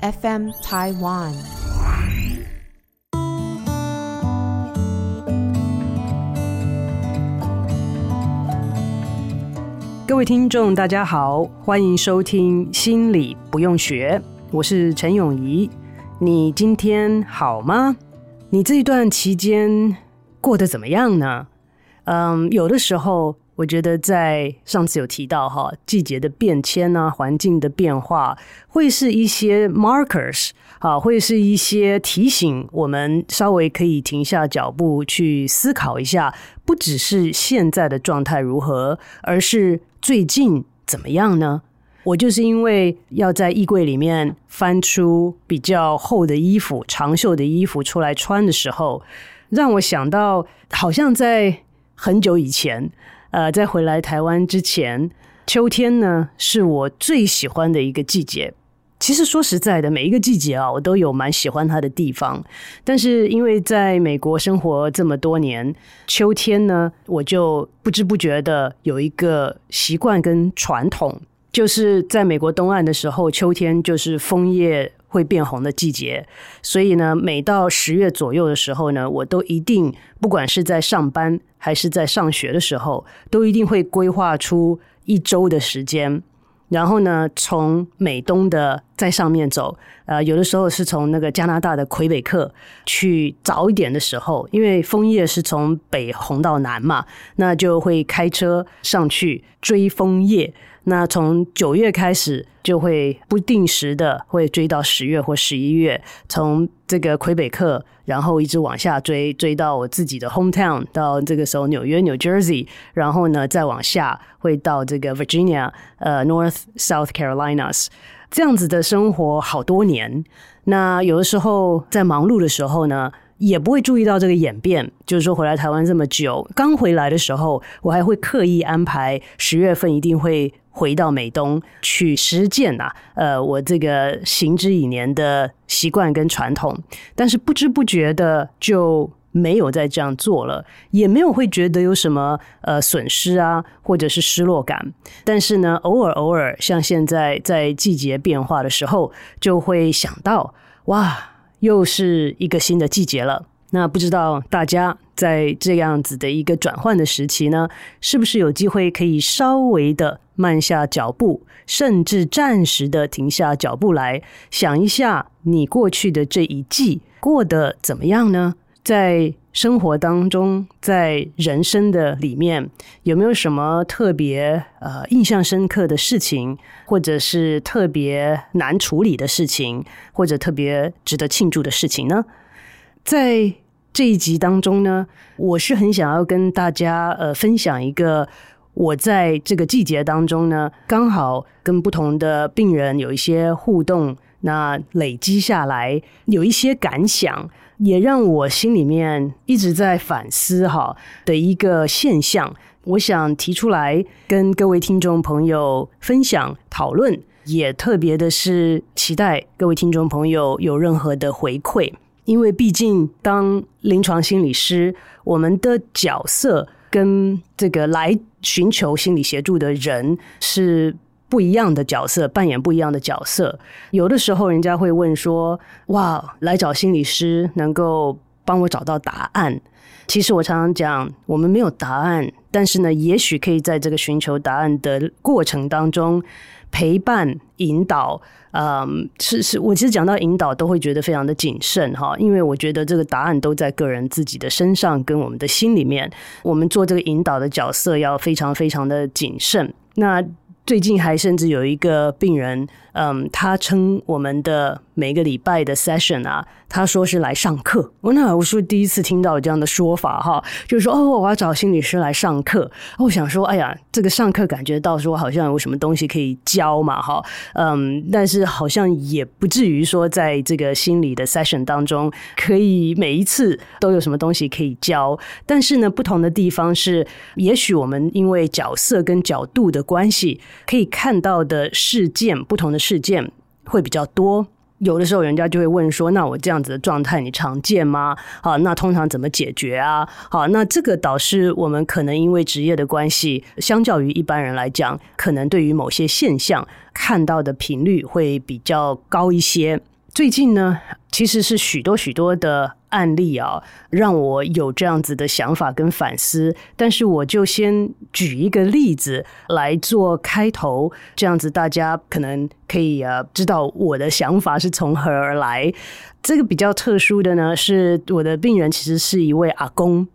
FM Taiwan。各位听众，大家好，欢迎收听《心理不用学》，我是陈永仪。你今天好吗？你这一段期间过得怎么样呢？嗯，有的时候。我觉得在上次有提到哈，季节的变迁啊，环境的变化，会是一些 markers 啊，会是一些提醒我们稍微可以停下脚步去思考一下，不只是现在的状态如何，而是最近怎么样呢？我就是因为要在衣柜里面翻出比较厚的衣服、长袖的衣服出来穿的时候，让我想到好像在很久以前。呃，在回来台湾之前，秋天呢是我最喜欢的一个季节。其实说实在的，每一个季节啊，我都有蛮喜欢它的地方。但是因为在美国生活这么多年，秋天呢，我就不知不觉的有一个习惯跟传统，就是在美国东岸的时候，秋天就是枫叶会变红的季节。所以呢，每到十月左右的时候呢，我都一定，不管是在上班，还是在上学的时候，都一定会规划出一周的时间，然后呢，从美东的在上面走，呃，有的时候是从那个加拿大的魁北克去早一点的时候，因为枫叶是从北红到南嘛，那就会开车上去追枫叶。那从九月开始，就会不定时的会追到十月或十一月，从这个魁北克，然后一直往下追，追到我自己的 hometown，到这个时候纽约 New Jersey，然后呢再往下会到这个 Virginia，呃 North South Carolinas，这样子的生活好多年。那有的时候在忙碌的时候呢，也不会注意到这个演变，就是说回来台湾这么久，刚回来的时候，我还会刻意安排十月份一定会。回到美东去实践啊，呃，我这个行之以年的习惯跟传统，但是不知不觉的就没有再这样做了，也没有会觉得有什么呃损失啊，或者是失落感。但是呢，偶尔偶尔，像现在在季节变化的时候，就会想到，哇，又是一个新的季节了。那不知道大家在这样子的一个转换的时期呢，是不是有机会可以稍微的慢下脚步，甚至暂时的停下脚步来想一下，你过去的这一季过得怎么样呢？在生活当中，在人生的里面，有没有什么特别呃印象深刻的事情，或者是特别难处理的事情，或者特别值得庆祝的事情呢？在这一集当中呢，我是很想要跟大家呃分享一个我在这个季节当中呢，刚好跟不同的病人有一些互动，那累积下来有一些感想，也让我心里面一直在反思哈的一个现象，我想提出来跟各位听众朋友分享讨论，也特别的是期待各位听众朋友有任何的回馈。因为毕竟，当临床心理师，我们的角色跟这个来寻求心理协助的人是不一样的角色，扮演不一样的角色。有的时候，人家会问说：“哇，来找心理师能够帮我找到答案？”其实我常常讲，我们没有答案，但是呢，也许可以在这个寻求答案的过程当中陪伴、引导。嗯，是是，我其实讲到引导都会觉得非常的谨慎哈，因为我觉得这个答案都在个人自己的身上跟我们的心里面，我们做这个引导的角色要非常非常的谨慎。那最近还甚至有一个病人，嗯，他称我们的每个礼拜的 session 啊，他说是来上课。我那我是第一次听到这样的说法哈，就是说哦，我要找心理师来上课。我想说，哎呀，这个上课感觉到说好像有什么东西可以教嘛哈，嗯，但是好像也不至于说在这个心理的 session 当中可以每一次都有什么东西可以教。但是呢，不同的地方是，也许我们因为角色跟角度的关系。可以看到的事件，不同的事件会比较多。有的时候人家就会问说：“那我这样子的状态你常见吗？好，那通常怎么解决啊？好，那这个导师我们可能因为职业的关系，相较于一般人来讲，可能对于某些现象看到的频率会比较高一些。最近呢，其实是许多许多的。”案例啊，让我有这样子的想法跟反思。但是我就先举一个例子来做开头，这样子大家可能可以啊知道我的想法是从何而来。这个比较特殊的呢，是我的病人其实是一位阿公。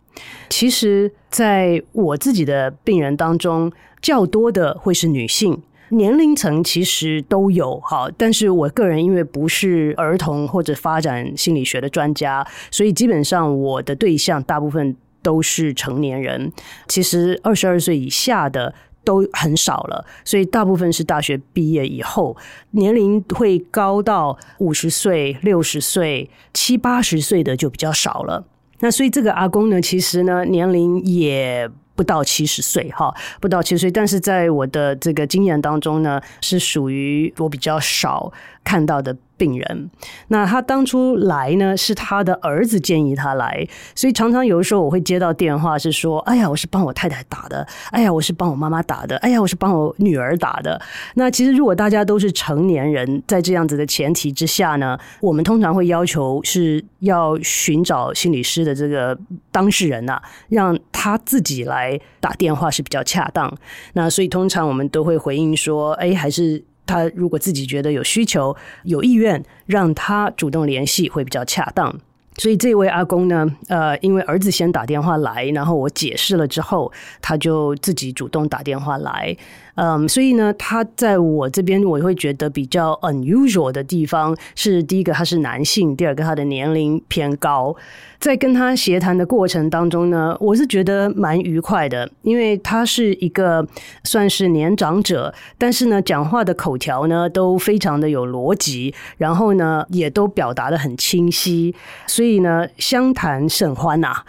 其实在我自己的病人当中，较多的会是女性。年龄层其实都有哈，但是我个人因为不是儿童或者发展心理学的专家，所以基本上我的对象大部分都是成年人。其实二十二岁以下的都很少了，所以大部分是大学毕业以后，年龄会高到五十岁、六十岁、七八十岁的就比较少了。那所以这个阿公呢，其实呢年龄也。不到七十岁哈，不到七十岁，但是在我的这个经验当中呢，是属于我比较少看到的病人。那他当初来呢，是他的儿子建议他来，所以常常有的时候我会接到电话，是说：“哎呀，我是帮我太太打的，哎呀，我是帮我妈妈打的，哎呀，我是帮我女儿打的。”那其实如果大家都是成年人，在这样子的前提之下呢，我们通常会要求是要寻找心理师的这个当事人呐、让他自己来打电话是比较恰当。那所以通常我们都会回应说：“哎，还是。”他如果自己觉得有需求、有意愿，让他主动联系会比较恰当。所以这位阿公呢，呃，因为儿子先打电话来，然后我解释了之后，他就自己主动打电话来。嗯，所以呢，他在我这边我会觉得比较 unusual 的地方是，第一个他是男性，第二个他的年龄偏高。在跟他协谈的过程当中呢，我是觉得蛮愉快的，因为他是一个算是年长者，但是呢，讲话的口条呢都非常的有逻辑，然后呢也都表达得很清晰，所以呢相谈甚欢呐。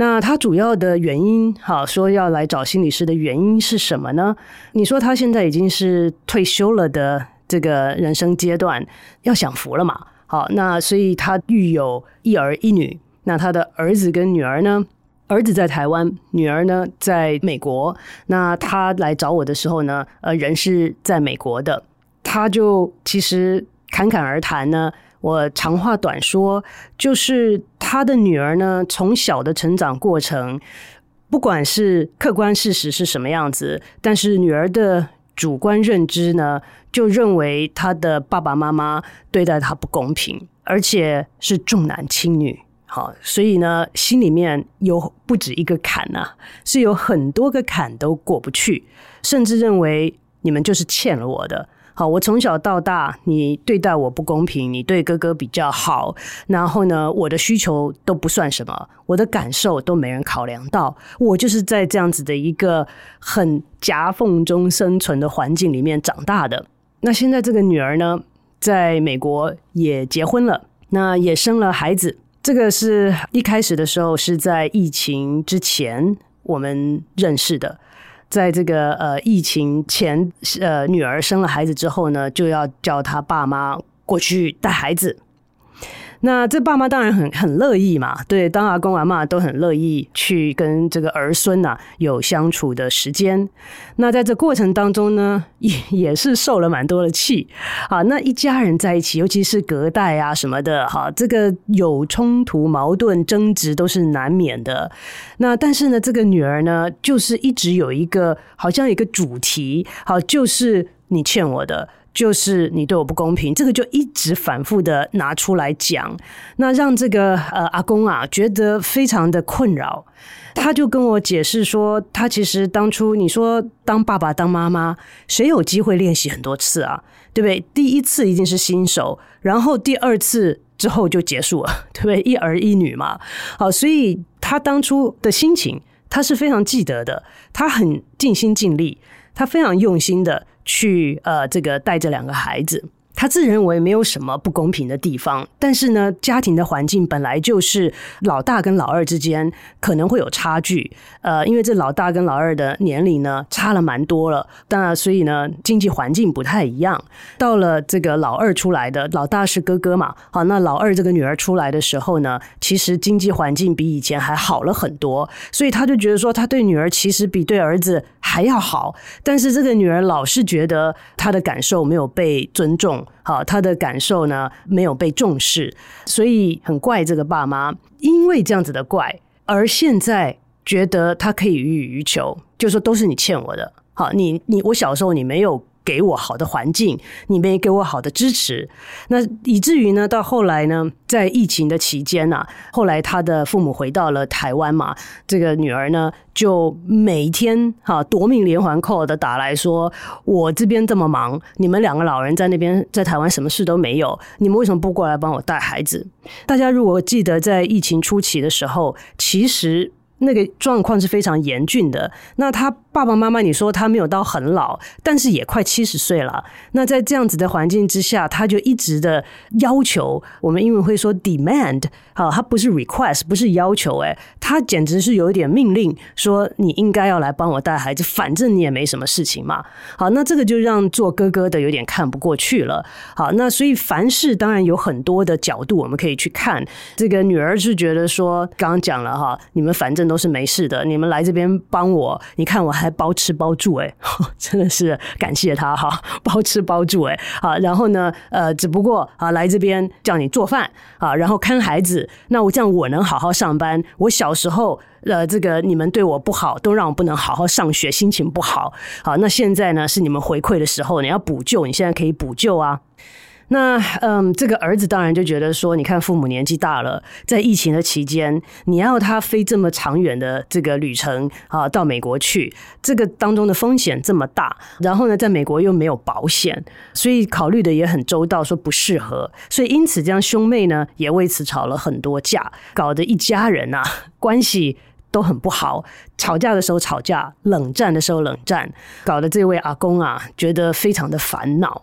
那他主要的原因，好说要来找心理师的原因是什么呢？你说他现在已经是退休了的这个人生阶段，要享福了嘛？好，那所以他育有一儿一女。那他的儿子跟女儿呢？儿子在台湾，女儿呢在美国。那他来找我的时候呢，呃，人是在美国的。他就其实侃侃而谈呢。我长话短说，就是他的女儿呢，从小的成长过程，不管是客观事实是什么样子，但是女儿的主观认知呢，就认为他的爸爸妈妈对待他不公平，而且是重男轻女。好，所以呢，心里面有不止一个坎呐、啊，是有很多个坎都过不去，甚至认为你们就是欠了我的。好，我从小到大，你对待我不公平，你对哥哥比较好，然后呢，我的需求都不算什么，我的感受都没人考量到，我就是在这样子的一个很夹缝中生存的环境里面长大的。那现在这个女儿呢，在美国也结婚了，那也生了孩子。这个是一开始的时候是在疫情之前我们认识的，在这个呃疫情前，呃女儿生了孩子之后呢，就要叫她爸妈过去带孩子。那这爸妈当然很很乐意嘛，对，当阿公阿嬷都很乐意去跟这个儿孙呐、有相处的时间。那在这过程当中呢，也也是受了蛮多的气啊。那一家人在一起，尤其是隔代啊什么的，哈，这个有冲突、矛盾、争执都是难免的。那但是呢，这个女儿呢，就是一直有一个好像一个主题，好，就是你欠我的。就是你对我不公平，这个就一直反复的拿出来讲，那让这个呃阿公啊觉得非常的困扰。他就跟我解释说，他其实当初你说当爸爸当妈妈，谁有机会练习很多次啊？对不对？第一次一定是新手，然后第二次之后就结束了，对不对？一儿一女嘛，好，所以他当初的心情他是非常记得的，他很尽心尽力，他非常用心的。去呃，这个带着两个孩子，他自认为没有什么不公平的地方，但是呢，家庭的环境本来就是老大跟老二之间可能会有差距，呃，因为这老大跟老二的年龄呢差了蛮多了，当然，所以呢，经济环境不太一样。到了这个老二出来的，老大是哥哥嘛，好，那老二这个女儿出来的时候呢，其实经济环境比以前还好了很多，所以他就觉得说，他对女儿其实比对儿子还要好，但是这个女儿老是觉得她的感受没有被尊重，好，他的感受呢没有被重视，所以很怪这个爸妈，因为这样子的怪，而现在觉得他可以予取予求，就说都是你欠我的，好，你你我小时候你没有。给我好的环境，你们也给我好的支持，那以至于呢，到后来呢，在疫情的期间呢、啊，后来他的父母回到了台湾嘛，这个女儿呢，就每天哈夺命连环 call 的打来说，我这边这么忙，你们两个老人在那边在台湾什么事都没有，你们为什么不过来帮我带孩子？大家如果记得在疫情初期的时候，其实。那个状况是非常严峻的。那他爸爸妈妈，你说他没有到很老，但是也快七十岁了。那在这样子的环境之下，他就一直的要求，我们英文会说 demand，好，他不是 request，不是要求，诶，他简直是有一点命令，说你应该要来帮我带孩子，反正你也没什么事情嘛。好，那这个就让做哥哥的有点看不过去了。好，那所以凡事当然有很多的角度我们可以去看。这个女儿是觉得说，刚刚讲了哈，你们反正。都是没事的，你们来这边帮我，你看我还包吃包住，哎，真的是感谢他哈，包吃包住，哎，好，然后呢，呃，只不过啊，来这边叫你做饭啊，然后看孩子，那我这样我能好好上班。我小时候，呃，这个你们对我不好，都让我不能好好上学，心情不好，好，那现在呢是你们回馈的时候，你要补救，你现在可以补救啊。那嗯，这个儿子当然就觉得说，你看父母年纪大了，在疫情的期间，你要他飞这么长远的这个旅程啊，到美国去，这个当中的风险这么大，然后呢，在美国又没有保险，所以考虑的也很周到，说不适合，所以因此这样兄妹呢也为此吵了很多架，搞得一家人啊关系都很不好，吵架的时候吵架，冷战的时候冷战，搞得这位阿公啊觉得非常的烦恼。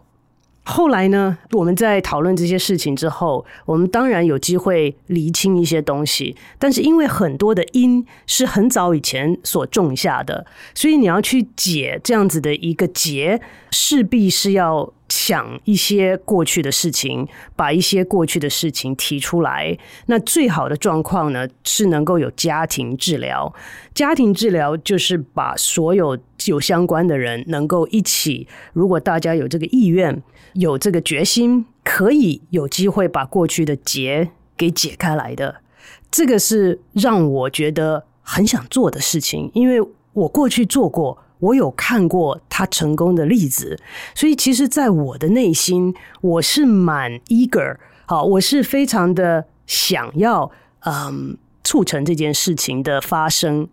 后来呢，我们在讨论这些事情之后，我们当然有机会厘清一些东西，但是因为很多的因是很早以前所种下的，所以你要去解这样子的一个结，势必是要想一些过去的事情，把一些过去的事情提出来。那最好的状况呢，是能够有家庭治疗。家庭治疗就是把所有有相关的人能够一起，如果大家有这个意愿。有这个决心，可以有机会把过去的结给解开来的，这个是让我觉得很想做的事情，因为我过去做过，我有看过他成功的例子，所以其实，在我的内心，我是蛮 eager，好，我是非常的想要，嗯，促成这件事情的发生。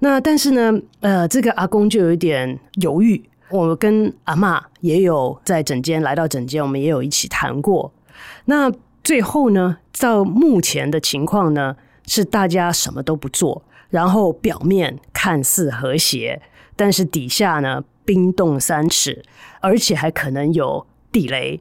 那但是呢，呃，这个阿公就有一点犹豫。我跟阿嬷也有在整间来到整间，我们也有一起谈过。那最后呢，到目前的情况呢，是大家什么都不做，然后表面看似和谐，但是底下呢，冰冻三尺，而且还可能有地雷。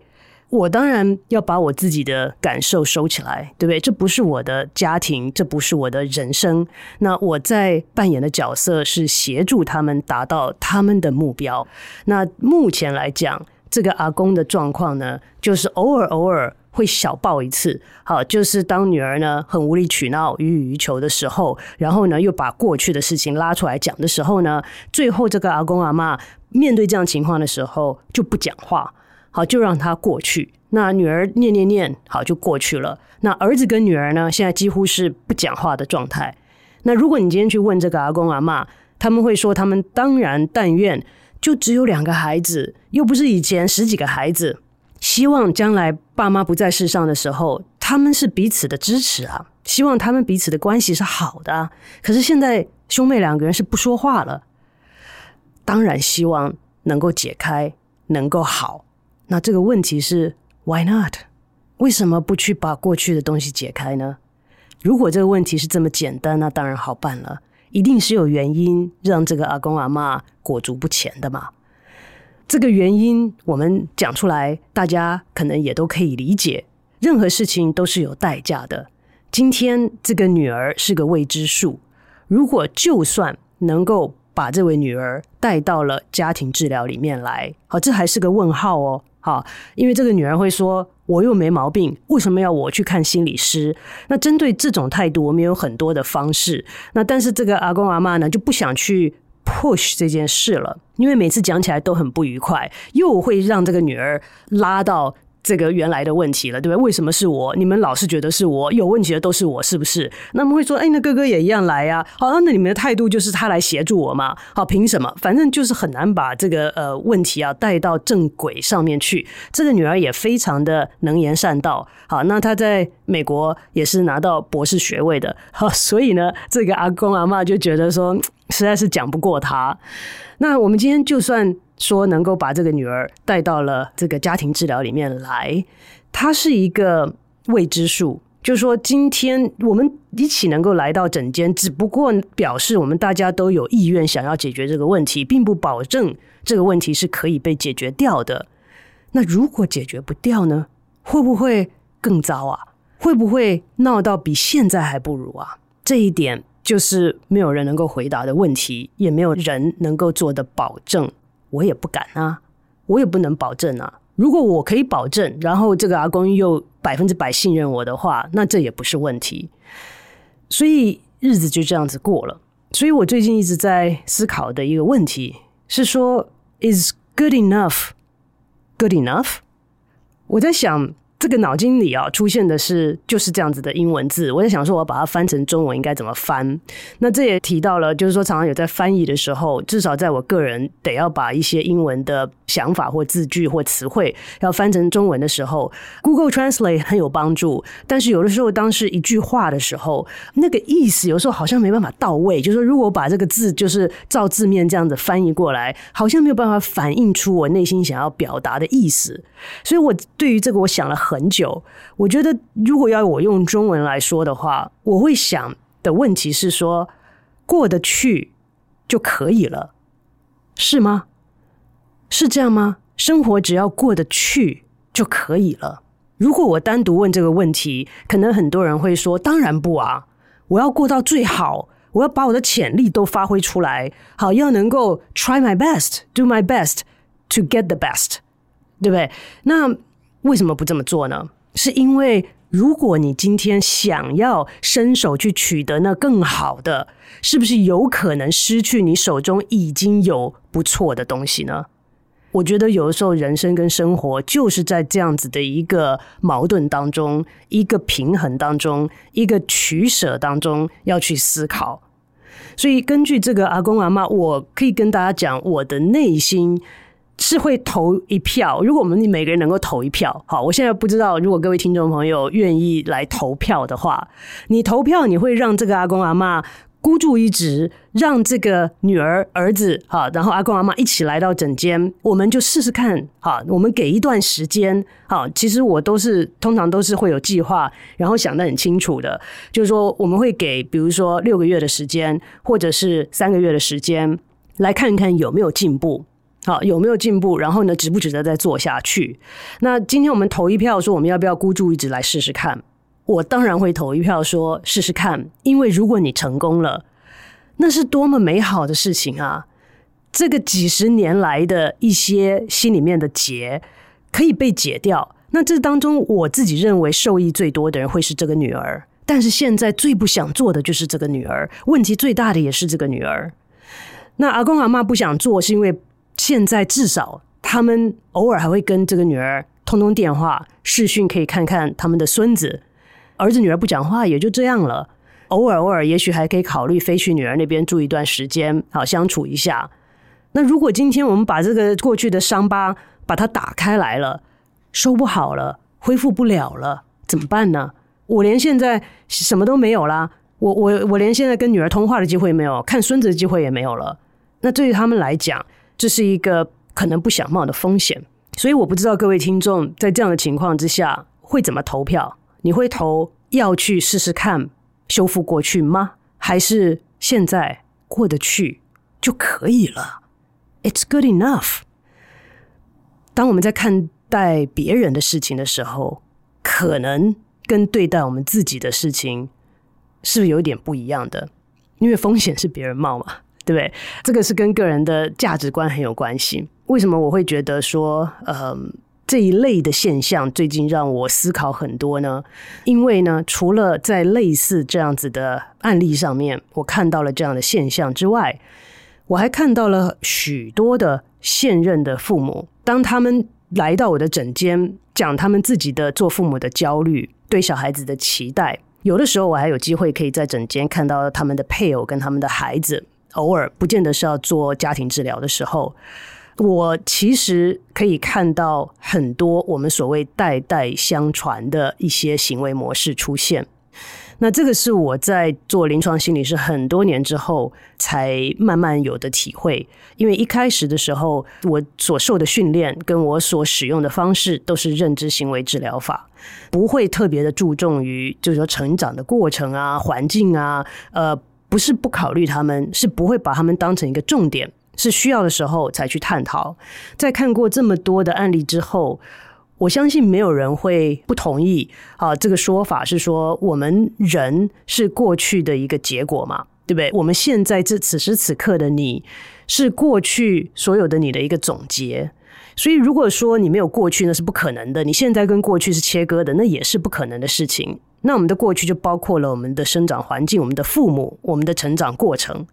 我当然要把我自己的感受收起来，对不对？这不是我的家庭，这不是我的人生。那我在扮演的角色是协助他们达到他们的目标。那目前来讲，这个阿公的状况呢，就是偶尔偶尔会小爆一次。好，就是当女儿呢很无理取闹、予取予求的时候，然后呢又把过去的事情拉出来讲的时候呢，最后这个阿公阿妈面对这样情况的时候就不讲话。好，就让他过去。那女儿念念念，好，就过去了。那儿子跟女儿呢，现在几乎是不讲话的状态。那如果你今天去问这个阿公阿嬷，他们会说，他们当然但愿就只有两个孩子，又不是以前十几个孩子。希望将来爸妈不在世上的时候，他们是彼此的支持啊。希望他们彼此的关系是好的啊。可是现在兄妹两个人是不说话了，当然希望能够解开，能够好。那这个问题是 Why not？为什么不去把过去的东西解开呢？如果这个问题是这么简单，那当然好办了，一定是有原因让这个阿公阿妈裹足不前的嘛。这个原因我们讲出来，大家可能也都可以理解。任何事情都是有代价的。今天这个女儿是个未知数，如果就算能够把这位女儿带到了家庭治疗里面来，好，这还是个问号哦。好，因为这个女儿会说：“我又没毛病，为什么要我去看心理师？”那针对这种态度，我们有很多的方式。那但是这个阿公阿妈呢，就不想去 push 这件事了，因为每次讲起来都很不愉快，又会让这个女儿拉到。这个原来的问题了，对不对？为什么是我？你们老是觉得是我有问题的都是我，是不是？那么会说，哎，那哥哥也一样来呀。好，那你们的态度就是他来协助我嘛？好，凭什么？反正就是很难把这个呃问题啊带到正轨上面去。这个女儿也非常的能言善道。好，那她在美国也是拿到博士学位的。好，所以呢，这个阿公阿嬷就觉得说，实在是讲不过他。那我们今天就算。说能够把这个女儿带到了这个家庭治疗里面来，它是一个未知数。就是说，今天我们一起能够来到诊间，只不过表示我们大家都有意愿想要解决这个问题，并不保证这个问题是可以被解决掉的。那如果解决不掉呢？会不会更糟啊？会不会闹到比现在还不如啊？这一点就是没有人能够回答的问题，也没有人能够做的保证。我也不敢啊，我也不能保证啊。如果我可以保证，然后这个阿公又百分之百信任我的话，那这也不是问题。所以日子就这样子过了。所以我最近一直在思考的一个问题是说：Is good enough good enough？我在想。这个脑筋里啊，出现的是就是这样子的英文字。我在想说，我把它翻成中文应该怎么翻？那这也提到了，就是说常常有在翻译的时候，至少在我个人得要把一些英文的想法或字句或词汇要翻成中文的时候，Google Translate 很有帮助。但是有的时候，当是一句话的时候，那个意思有时候好像没办法到位。就是说，如果把这个字就是照字面这样子翻译过来，好像没有办法反映出我内心想要表达的意思。所以我对于这个，我想了很。久，我觉得如果要我用中文来说的话，我会想的问题是说，过得去就可以了，是吗？是这样吗？生活只要过得去就可以了。如果我单独问这个问题，可能很多人会说：“当然不啊，我要过到最好，我要把我的潜力都发挥出来，好，要能够 try my best, do my best to get the best，对不对？”那为什么不这么做呢？是因为如果你今天想要伸手去取得那更好的，是不是有可能失去你手中已经有不错的东西呢？我觉得有的时候人生跟生活就是在这样子的一个矛盾当中，一个平衡当中，一个取舍当中要去思考。所以根据这个阿公阿妈，我可以跟大家讲我的内心。是会投一票。如果我们每个人能够投一票，好，我现在不知道，如果各位听众朋友愿意来投票的话，你投票你会让这个阿公阿嬷孤注一掷，让这个女儿儿子哈，然后阿公阿嬷一起来到诊间，我们就试试看哈，我们给一段时间哈。其实我都是通常都是会有计划，然后想得很清楚的，就是说我们会给比如说六个月的时间，或者是三个月的时间，来看看有没有进步。好，有没有进步？然后呢，值不值得再做下去？那今天我们投一票，说我们要不要孤注一掷来试试看？我当然会投一票，说试试看，因为如果你成功了，那是多么美好的事情啊！这个几十年来的一些心里面的结可以被解掉。那这当中，我自己认为受益最多的人会是这个女儿。但是现在最不想做的就是这个女儿，问题最大的也是这个女儿。那阿公阿嬷不想做，是因为。现在至少他们偶尔还会跟这个女儿通通电话、视讯，可以看看他们的孙子。儿子女儿不讲话也就这样了。偶尔偶尔，也许还可以考虑飞去女儿那边住一段时间，好相处一下。那如果今天我们把这个过去的伤疤把它打开来了，收不好了，恢复不了了，怎么办呢？我连现在什么都没有啦，我我我连现在跟女儿通话的机会没有，看孙子的机会也没有了。那对于他们来讲，这是一个可能不想冒的风险，所以我不知道各位听众在这样的情况之下会怎么投票？你会投要去试试看修复过去吗？还是现在过得去就可以了？It's good enough。当我们在看待别人的事情的时候，可能跟对待我们自己的事情是不是有点不一样的？因为风险是别人冒嘛，对不对？这个是跟个人的价值观很有关系。为什么我会觉得说，呃，这一类的现象最近让我思考很多呢？因为呢，除了在类似这样子的案例上面，我看到了这样的现象之外，我还看到了许多的现任的父母，当他们来到我的诊间，讲他们自己的做父母的焦虑，对小孩子的期待，有的时候我还有机会可以在诊间看到他们的配偶跟他们的孩子，偶尔不见得是要做家庭治疗的时候。我其实可以看到很多我们所谓代代相传的一些行为模式出现。那这个是我在做临床心理师很多年之后才慢慢有的体会。因为一开始的时候，我所受的训练跟我所使用的方式都是认知行为治疗法，不会特别的注重于就是说成长的过程啊、环境啊，呃，不是不考虑他们，是不会把他们当成一个重点。是需要的时候才去探讨。在看过这么多的案例之后，我相信没有人会不同意啊。这个说法是说，我们人是过去的一个结果嘛，对不对？我们现在这此时此刻的你是过去所有的你的一个总结。所以，如果说你没有过去，那是不可能的。你现在跟过去是切割的，那也是不可能的事情。那我们的过去就包括了我们的生长环境、我们的父母、我们的成长过程。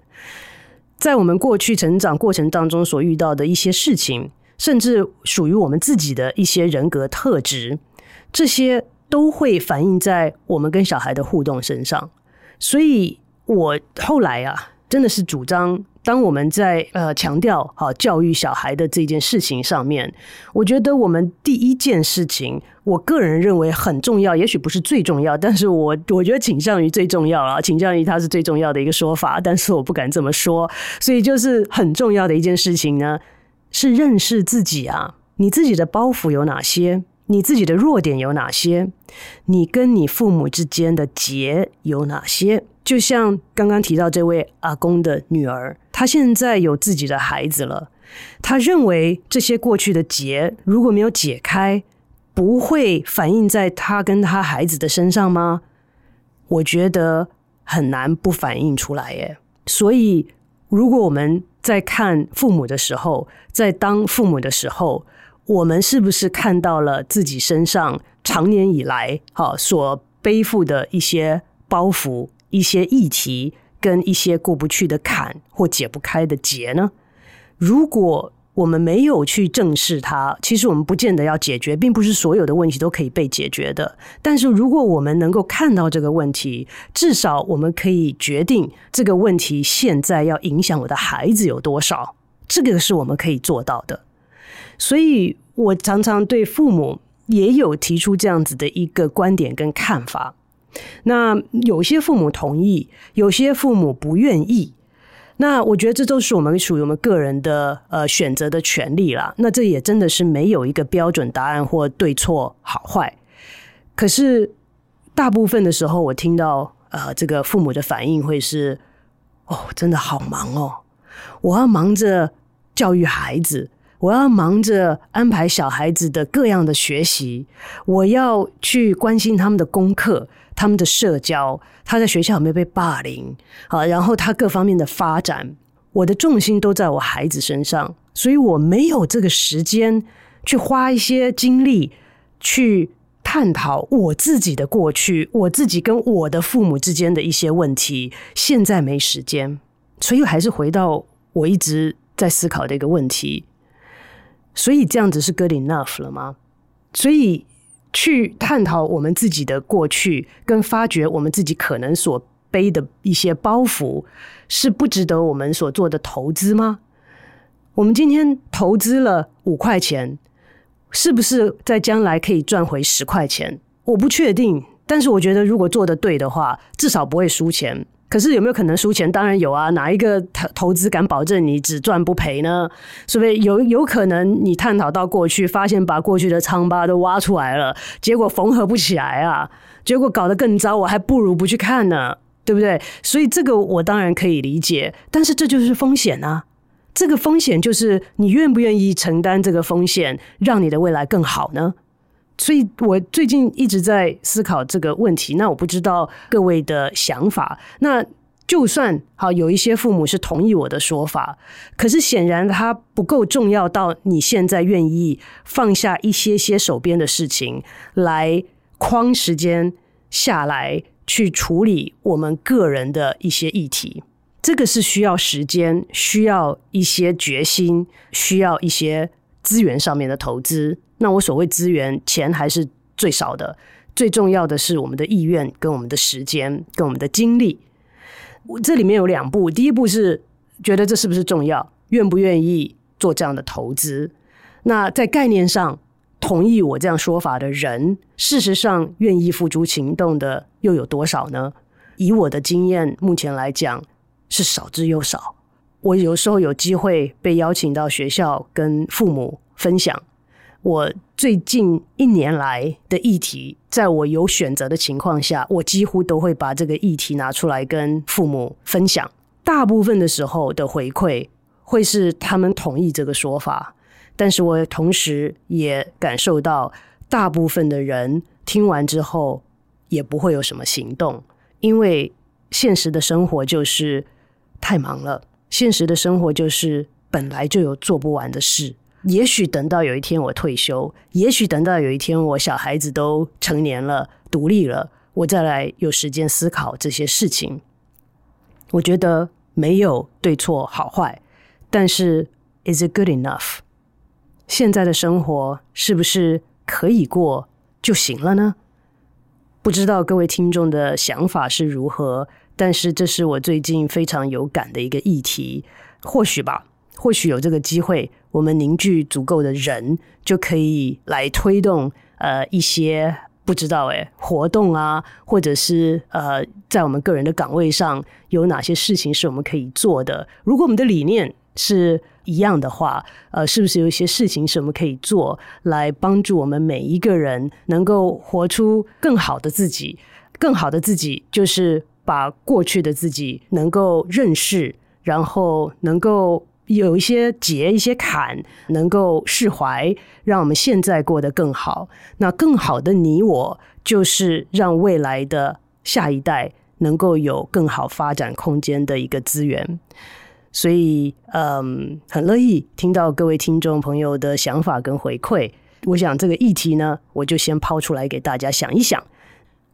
在我们过去成长过程当中所遇到的一些事情，甚至属于我们自己的一些人格特质，这些都会反映在我们跟小孩的互动身上。所以，我后来啊，真的是主张。当我们在呃强调好教育小孩的这件事情上面，我觉得我们第一件事情，我个人认为很重要，也许不是最重要，但是我 我觉得倾向于最重要啊，倾向于它是最重要的一个说法，但是我不敢这么说，所以就是很重要的一件事情呢，是认识自己啊，你自己的包袱有哪些？你自己的弱点有哪些？你跟你父母之间的结有哪些？就像刚刚提到这位阿公的女儿，她现在有自己的孩子了。她认为这些过去的结如果没有解开，不会反映在她跟她孩子的身上吗？我觉得很难不反映出来耶。所以，如果我们在看父母的时候，在当父母的时候，我们是不是看到了自己身上长年以来哈所背负的一些包袱、一些议题跟一些过不去的坎或解不开的结呢？如果我们没有去正视它，其实我们不见得要解决，并不是所有的问题都可以被解决的。但是如果我们能够看到这个问题，至少我们可以决定这个问题现在要影响我的孩子有多少，这个是我们可以做到的。所以我常常对父母也有提出这样子的一个观点跟看法。那有些父母同意，有些父母不愿意。那我觉得这都是我们属于我们个人的呃选择的权利啦。那这也真的是没有一个标准答案或对错好坏。可是大部分的时候，我听到呃这个父母的反应会是：哦，真的好忙哦，我要忙着教育孩子。我要忙着安排小孩子的各样的学习，我要去关心他们的功课、他们的社交，他在学校有没有被霸凌？好，然后他各方面的发展，我的重心都在我孩子身上，所以我没有这个时间去花一些精力去探讨我自己的过去，我自己跟我的父母之间的一些问题。现在没时间，所以还是回到我一直在思考的一个问题。所以这样子是 good enough 了吗？所以去探讨我们自己的过去，跟发掘我们自己可能所背的一些包袱，是不值得我们所做的投资吗？我们今天投资了五块钱，是不是在将来可以赚回十块钱？我不确定，但是我觉得如果做得对的话，至少不会输钱。可是有没有可能输钱？当然有啊！哪一个投投资敢保证你只赚不赔呢？所以有有可能你探讨到过去，发现把过去的疮疤都挖出来了，结果缝合不起来啊！结果搞得更糟，我还不如不去看呢，对不对？所以这个我当然可以理解，但是这就是风险啊！这个风险就是你愿不愿意承担这个风险，让你的未来更好呢？所以我最近一直在思考这个问题。那我不知道各位的想法。那就算好有一些父母是同意我的说法，可是显然他不够重要到你现在愿意放下一些些手边的事情来框时间下来去处理我们个人的一些议题。这个是需要时间，需要一些决心，需要一些资源上面的投资。那我所谓资源，钱还是最少的，最重要的是我们的意愿、跟我们的时间、跟我们的精力。我这里面有两步，第一步是觉得这是不是重要，愿不愿意做这样的投资。那在概念上同意我这样说法的人，事实上愿意付诸行动的又有多少呢？以我的经验，目前来讲。是少之又少。我有时候有机会被邀请到学校跟父母分享我最近一年来的议题，在我有选择的情况下，我几乎都会把这个议题拿出来跟父母分享。大部分的时候的回馈会是他们同意这个说法，但是我同时也感受到大部分的人听完之后也不会有什么行动，因为现实的生活就是。太忙了，现实的生活就是本来就有做不完的事。也许等到有一天我退休，也许等到有一天我小孩子都成年了、独立了，我再来有时间思考这些事情。我觉得没有对错好坏，但是 is it good enough？现在的生活是不是可以过就行了呢？不知道各位听众的想法是如何。但是这是我最近非常有感的一个议题，或许吧，或许有这个机会，我们凝聚足够的人，就可以来推动呃一些不知道诶活动啊，或者是呃在我们个人的岗位上有哪些事情是我们可以做的。如果我们的理念是一样的话，呃，是不是有一些事情是我们可以做来帮助我们每一个人能够活出更好的自己？更好的自己就是。把过去的自己能够认识，然后能够有一些结、一些坎，能够释怀，让我们现在过得更好。那更好的你我，就是让未来的下一代能够有更好发展空间的一个资源。所以，嗯，很乐意听到各位听众朋友的想法跟回馈。我想这个议题呢，我就先抛出来给大家想一想。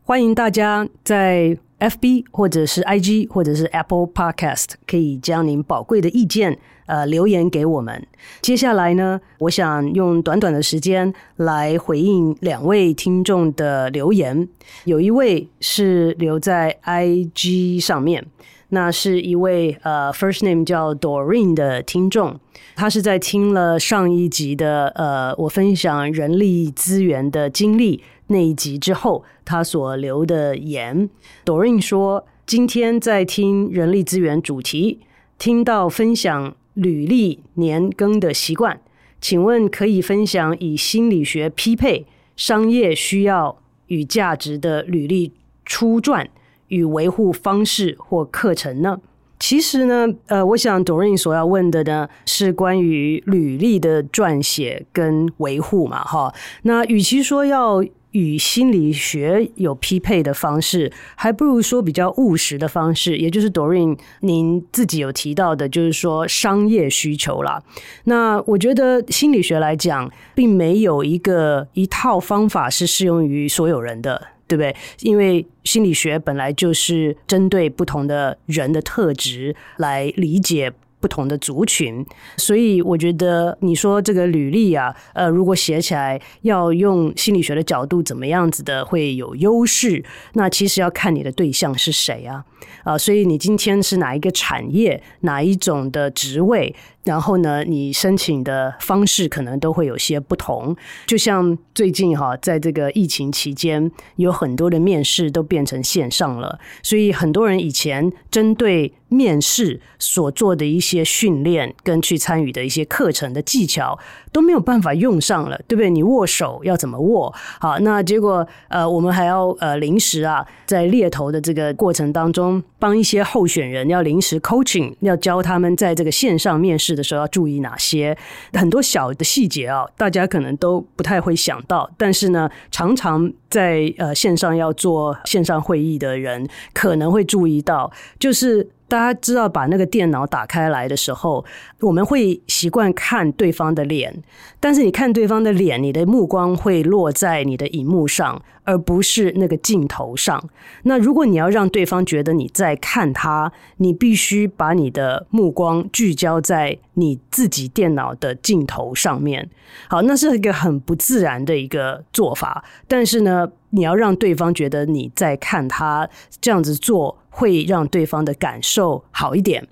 欢迎大家在。FB 或者是 IG 或者是 Apple Podcast，可以将您宝贵的意见呃留言给我们。接下来呢，我想用短短的时间来回应两位听众的留言。有一位是留在 IG 上面，那是一位呃 First name 叫 Doreen 的听众，他是在听了上一集的呃我分享人力资源的经历。那一集之后，他所留的言，Doreen 说：“今天在听人力资源主题，听到分享履历年更的习惯，请问可以分享以心理学匹配商业需要与价值的履历初撰与维护方式或课程呢？”其实呢，呃，我想 Doreen 所要问的呢，是关于履历的撰写跟维护嘛，哈。那与其说要与心理学有匹配的方式，还不如说比较务实的方式，也就是 Doreen 您自己有提到的，就是说商业需求啦。那我觉得心理学来讲，并没有一个一套方法是适用于所有人的，对不对？因为心理学本来就是针对不同的人的特质来理解。不同的族群，所以我觉得你说这个履历啊，呃，如果写起来要用心理学的角度，怎么样子的会有优势？那其实要看你的对象是谁啊，啊、所以你今天是哪一个产业，哪一种的职位？然后呢，你申请的方式可能都会有些不同。就像最近哈，在这个疫情期间，有很多的面试都变成线上了，所以很多人以前针对面试所做的一些训练跟去参与的一些课程的技巧都没有办法用上了，对不对？你握手要怎么握？好，那结果呃，我们还要呃临时啊，在猎头的这个过程当中，帮一些候选人要临时 coaching，要教他们在这个线上面试。的时候要注意哪些？很多小的细节啊，大家可能都不太会想到，但是呢，常常在呃线上要做线上会议的人可能会注意到，就是。大家知道，把那个电脑打开来的时候，我们会习惯看对方的脸。但是你看对方的脸，你的目光会落在你的荧幕上，而不是那个镜头上。那如果你要让对方觉得你在看他，你必须把你的目光聚焦在你自己电脑的镜头上面。好，那是一个很不自然的一个做法。但是呢，你要让对方觉得你在看他，这样子做。会让对方的感受好一点。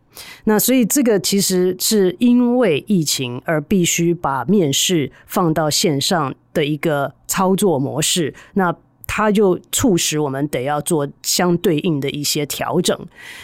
那所以这个其实是因为疫情而必须把面试放到线上的一个操作模式。那它就促使我们得要做相对应的一些调整。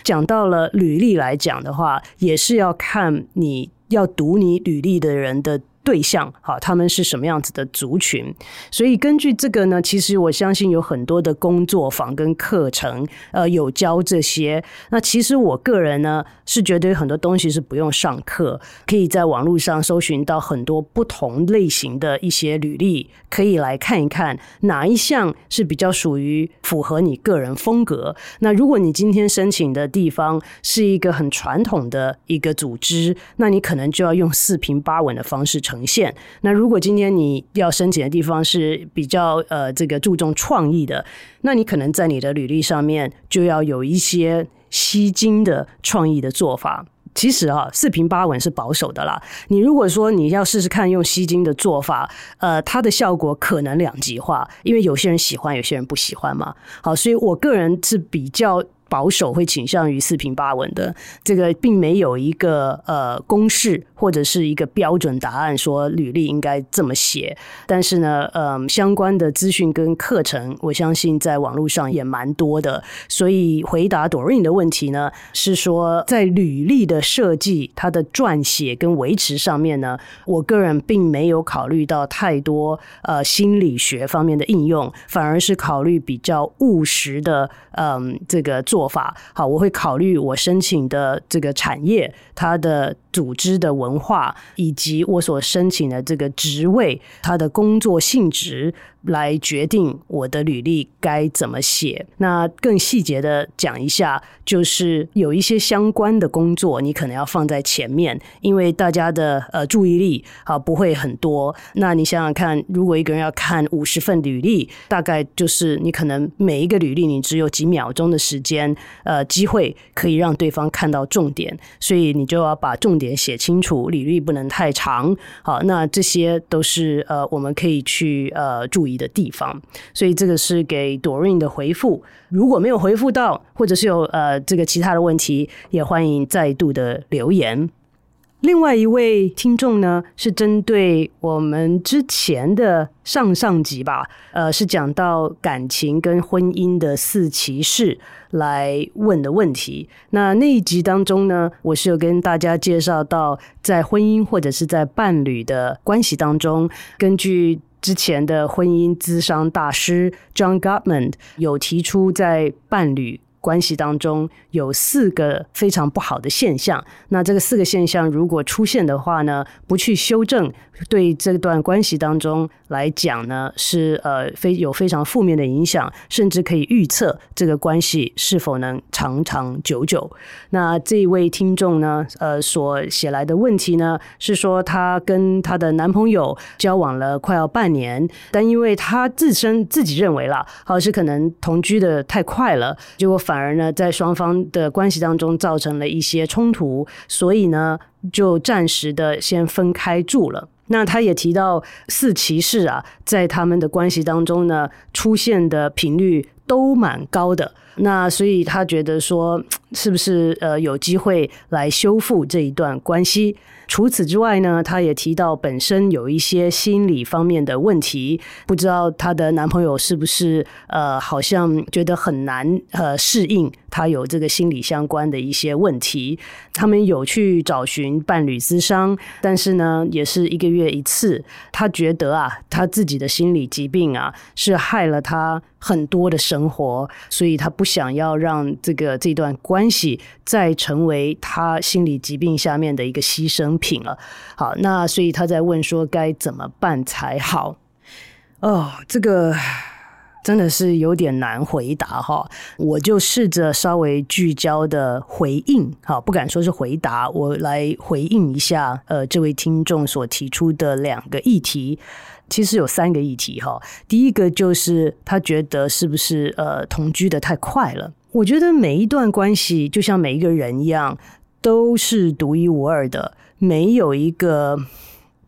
讲到了履历来讲的话，也是要看你要读你履历的人的。对象，哈，他们是什么样子的族群？所以根据这个呢，其实我相信有很多的工作坊跟课程，呃，有教这些。那其实我个人呢，是觉得有很多东西是不用上课，可以在网络上搜寻到很多不同类型的一些履历，可以来看一看哪一项是比较属于符合你个人风格。那如果你今天申请的地方是一个很传统的一个组织，那你可能就要用四平八稳的方式呈现。那如果今天你要申请的地方是比较呃这个注重创意的，那你可能在你的履历上面就要有一些吸睛的创意的做法。其实啊，四平八稳是保守的啦。你如果说你要试试看用吸睛的做法，呃，它的效果可能两极化，因为有些人喜欢，有些人不喜欢嘛。好，所以我个人是比较。保守会倾向于四平八稳的，这个并没有一个呃公式或者是一个标准答案说履历应该这么写。但是呢，呃，相关的资讯跟课程，我相信在网络上也蛮多的。所以回答 Doreen 的问题呢，是说在履历的设计、它的撰写跟维持上面呢，我个人并没有考虑到太多呃心理学方面的应用，反而是考虑比较务实的，嗯、这个做。做法好，我会考虑我申请的这个产业，它的组织的文化，以及我所申请的这个职位，它的工作性质。来决定我的履历该怎么写。那更细节的讲一下，就是有一些相关的工作，你可能要放在前面，因为大家的呃注意力啊不会很多。那你想想看，如果一个人要看五十份履历，大概就是你可能每一个履历你只有几秒钟的时间，呃，机会可以让对方看到重点，所以你就要把重点写清楚，履历不能太长。好，那这些都是呃我们可以去呃注意的地方，所以这个是给 Doreen 的回复。如果没有回复到，或者是有呃这个其他的问题，也欢迎再度的留言。另外一位听众呢，是针对我们之前的上上集吧，呃，是讲到感情跟婚姻的四骑士来问的问题。那那一集当中呢，我是有跟大家介绍到，在婚姻或者是在伴侣的关系当中，根据之前的婚姻咨商大师 John Gottman 有提出，在伴侣关系当中有四个非常不好的现象。那这个四个现象如果出现的话呢，不去修正，对这段关系当中来讲呢，是呃非有非常负面的影响，甚至可以预测这个关系是否能长长久久。那这位听众呢，呃所写来的问题呢，是说她跟她的男朋友交往了快要半年，但因为她自身自己认为啦，好像是可能同居的太快了，结果。反而呢，在双方的关系当中造成了一些冲突，所以呢，就暂时的先分开住了。那他也提到四骑士啊，在他们的关系当中呢，出现的频率都蛮高的。那所以他觉得说，是不是呃有机会来修复这一段关系？除此之外呢，她也提到本身有一些心理方面的问题，不知道她的男朋友是不是呃，好像觉得很难呃适应她有这个心理相关的一些问题。他们有去找寻伴侣咨商，但是呢，也是一个月一次。她觉得啊，她自己的心理疾病啊，是害了她很多的。生活，所以他不想要让这个这段关系再成为他心理疾病下面的一个牺牲品了。好，那所以他在问说该怎么办才好？哦，这个。真的是有点难回答哈，我就试着稍微聚焦的回应，哈，不敢说是回答，我来回应一下，呃，这位听众所提出的两个议题，其实有三个议题哈。第一个就是他觉得是不是呃同居的太快了？我觉得每一段关系就像每一个人一样，都是独一无二的，没有一个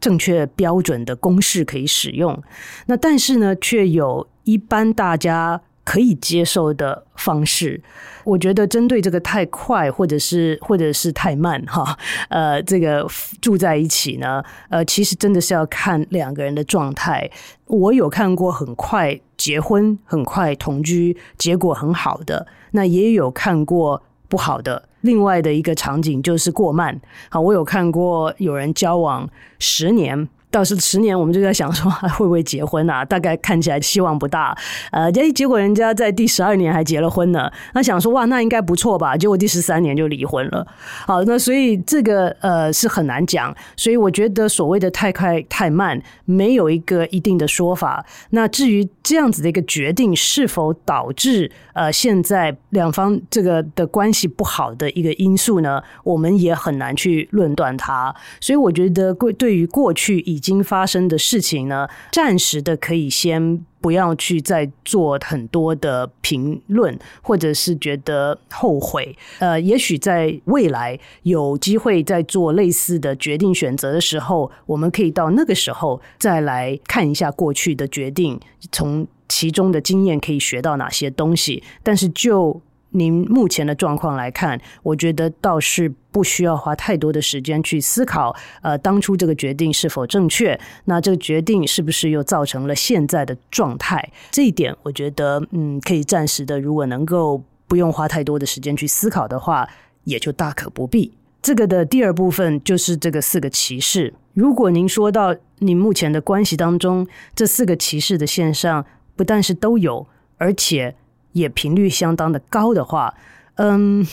正确标准的公式可以使用。那但是呢，却有。一般大家可以接受的方式，我觉得针对这个太快或者是或者是太慢哈，呃，这个住在一起呢，呃，其实真的是要看两个人的状态。我有看过很快结婚、很快同居，结果很好的，那也有看过不好的。另外的一个场景就是过慢，好，我有看过有人交往十年。到是十年，我们就在想说还 会不会结婚啊？大概看起来希望不大。呃，结结果人家在第十二年还结了婚呢。那想说哇，那应该不错吧？结果第十三年就离婚了。好，那所以这个呃是很难讲。所以我觉得所谓的太快太慢，没有一个一定的说法。那至于这样子的一个决定是否导致呃现在两方这个的关系不好的一个因素呢？我们也很难去论断它。所以我觉得过对于过去已已已经发生的事情呢，暂时的可以先不要去再做很多的评论，或者是觉得后悔。呃，也许在未来有机会再做类似的决定选择的时候，我们可以到那个时候再来看一下过去的决定，从其中的经验可以学到哪些东西。但是就您目前的状况来看，我觉得倒是不需要花太多的时间去思考，呃，当初这个决定是否正确？那这个决定是不是又造成了现在的状态？这一点，我觉得，嗯，可以暂时的，如果能够不用花太多的时间去思考的话，也就大可不必。这个的第二部分就是这个四个歧视。如果您说到您目前的关系当中，这四个歧视的现象不但是都有，而且。也频率相当的高的话，嗯，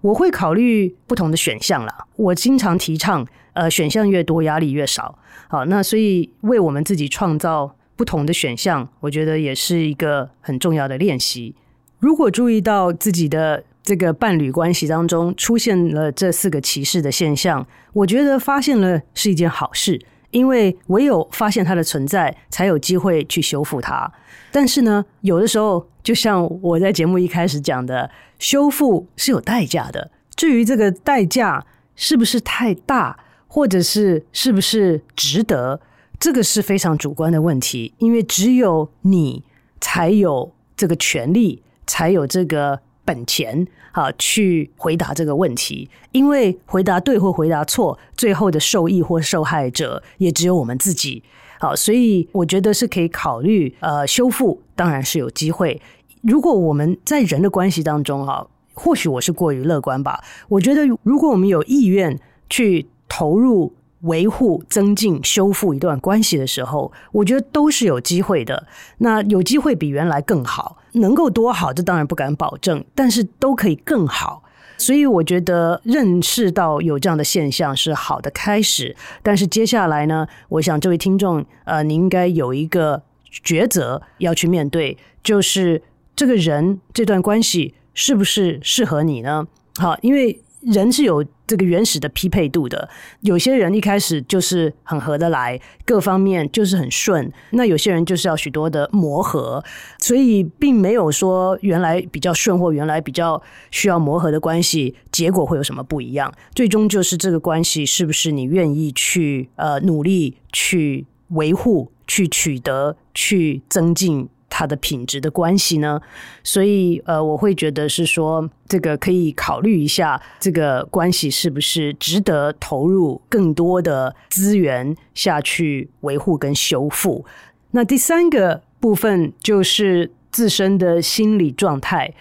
我会考虑不同的选项啦。我经常提倡，呃，选项越多，压力越少。好，那所以为我们自己创造不同的选项，我觉得也是一个很重要的练习。如果注意到自己的这个伴侣关系当中出现了这四个歧视的现象，我觉得发现了是一件好事。因为唯有发现它的存在，才有机会去修复它。但是呢，有的时候，就像我在节目一开始讲的，修复是有代价的。至于这个代价是不是太大，或者是是不是值得，这个是非常主观的问题。因为只有你才有这个权利，才有这个。本钱好，去回答这个问题，因为回答对或回答错，最后的受益或受害者也只有我们自己。好，所以我觉得是可以考虑，呃，修复当然是有机会。如果我们在人的关系当中，哈，或许我是过于乐观吧。我觉得如果我们有意愿去投入。维护、增进、修复一段关系的时候，我觉得都是有机会的。那有机会比原来更好，能够多好，这当然不敢保证，但是都可以更好。所以我觉得认识到有这样的现象是好的开始。但是接下来呢，我想这位听众，呃，你应该有一个抉择要去面对，就是这个人这段关系是不是适合你呢？好，因为。人是有这个原始的匹配度的，有些人一开始就是很合得来，各方面就是很顺。那有些人就是要许多的磨合，所以并没有说原来比较顺或原来比较需要磨合的关系，结果会有什么不一样。最终就是这个关系是不是你愿意去呃努力去维护、去取得、去增进。它的品质的关系呢，所以呃，我会觉得是说，这个可以考虑一下，这个关系是不是值得投入更多的资源下去维护跟修复。那第三个部分就是自身的心理状态。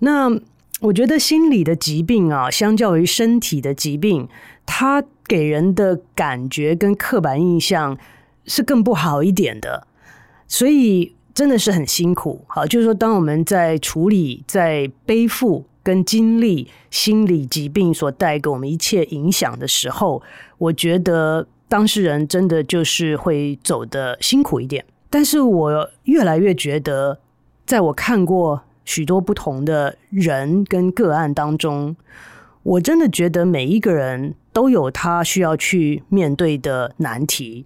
那我觉得心理的疾病啊，相较于身体的疾病，它给人的感觉跟刻板印象是更不好一点的，所以。真的是很辛苦。好，就是说，当我们在处理、在背负跟经历心理疾病所带给我们一切影响的时候，我觉得当事人真的就是会走得辛苦一点。但是我越来越觉得，在我看过许多不同的人跟个案当中，我真的觉得每一个人都有他需要去面对的难题。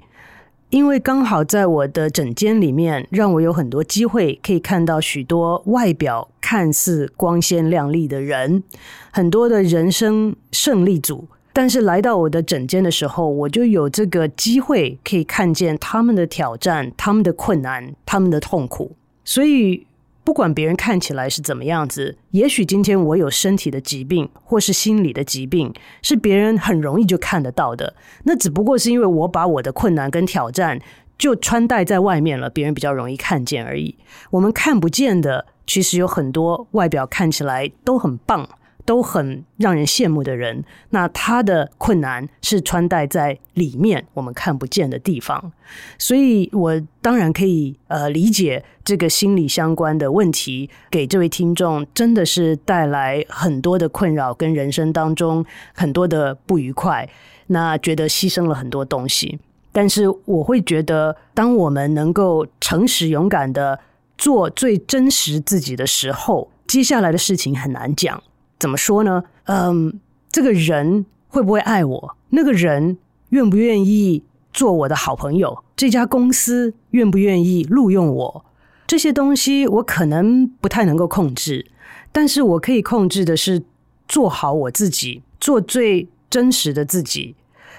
因为刚好在我的诊间里面，让我有很多机会可以看到许多外表看似光鲜亮丽的人，很多的人生胜利组。但是来到我的诊间的时候，我就有这个机会可以看见他们的挑战、他们的困难、他们的痛苦。所以。不管别人看起来是怎么样子，也许今天我有身体的疾病，或是心理的疾病，是别人很容易就看得到的。那只不过是因为我把我的困难跟挑战就穿戴在外面了，别人比较容易看见而已。我们看不见的，其实有很多外表看起来都很棒。都很让人羡慕的人，那他的困难是穿戴在里面，我们看不见的地方。所以我当然可以呃理解这个心理相关的问题，给这位听众真的是带来很多的困扰，跟人生当中很多的不愉快。那觉得牺牲了很多东西，但是我会觉得，当我们能够诚实勇敢的做最真实自己的时候，接下来的事情很难讲。怎么说呢？嗯，这个人会不会爱我？那个人愿不愿意做我的好朋友？这家公司愿不愿意录用我？这些东西我可能不太能够控制，但是我可以控制的是做好我自己，做最真实的自己，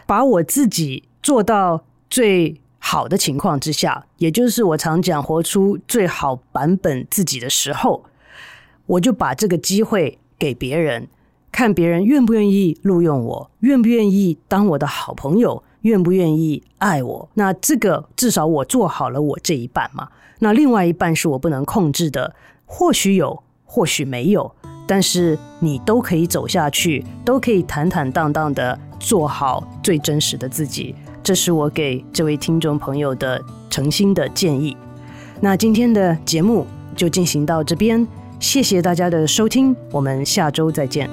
把我自己做到最好的情况之下，也就是我常讲活出最好版本自己的时候，我就把这个机会。给别人看，别人愿不愿意录用我，愿不愿意当我的好朋友，愿不愿意爱我。那这个至少我做好了我这一半嘛。那另外一半是我不能控制的，或许有，或许没有。但是你都可以走下去，都可以坦坦荡荡的做好最真实的自己。这是我给这位听众朋友的诚心的建议。那今天的节目就进行到这边。谢谢大家的收听，我们下周再见。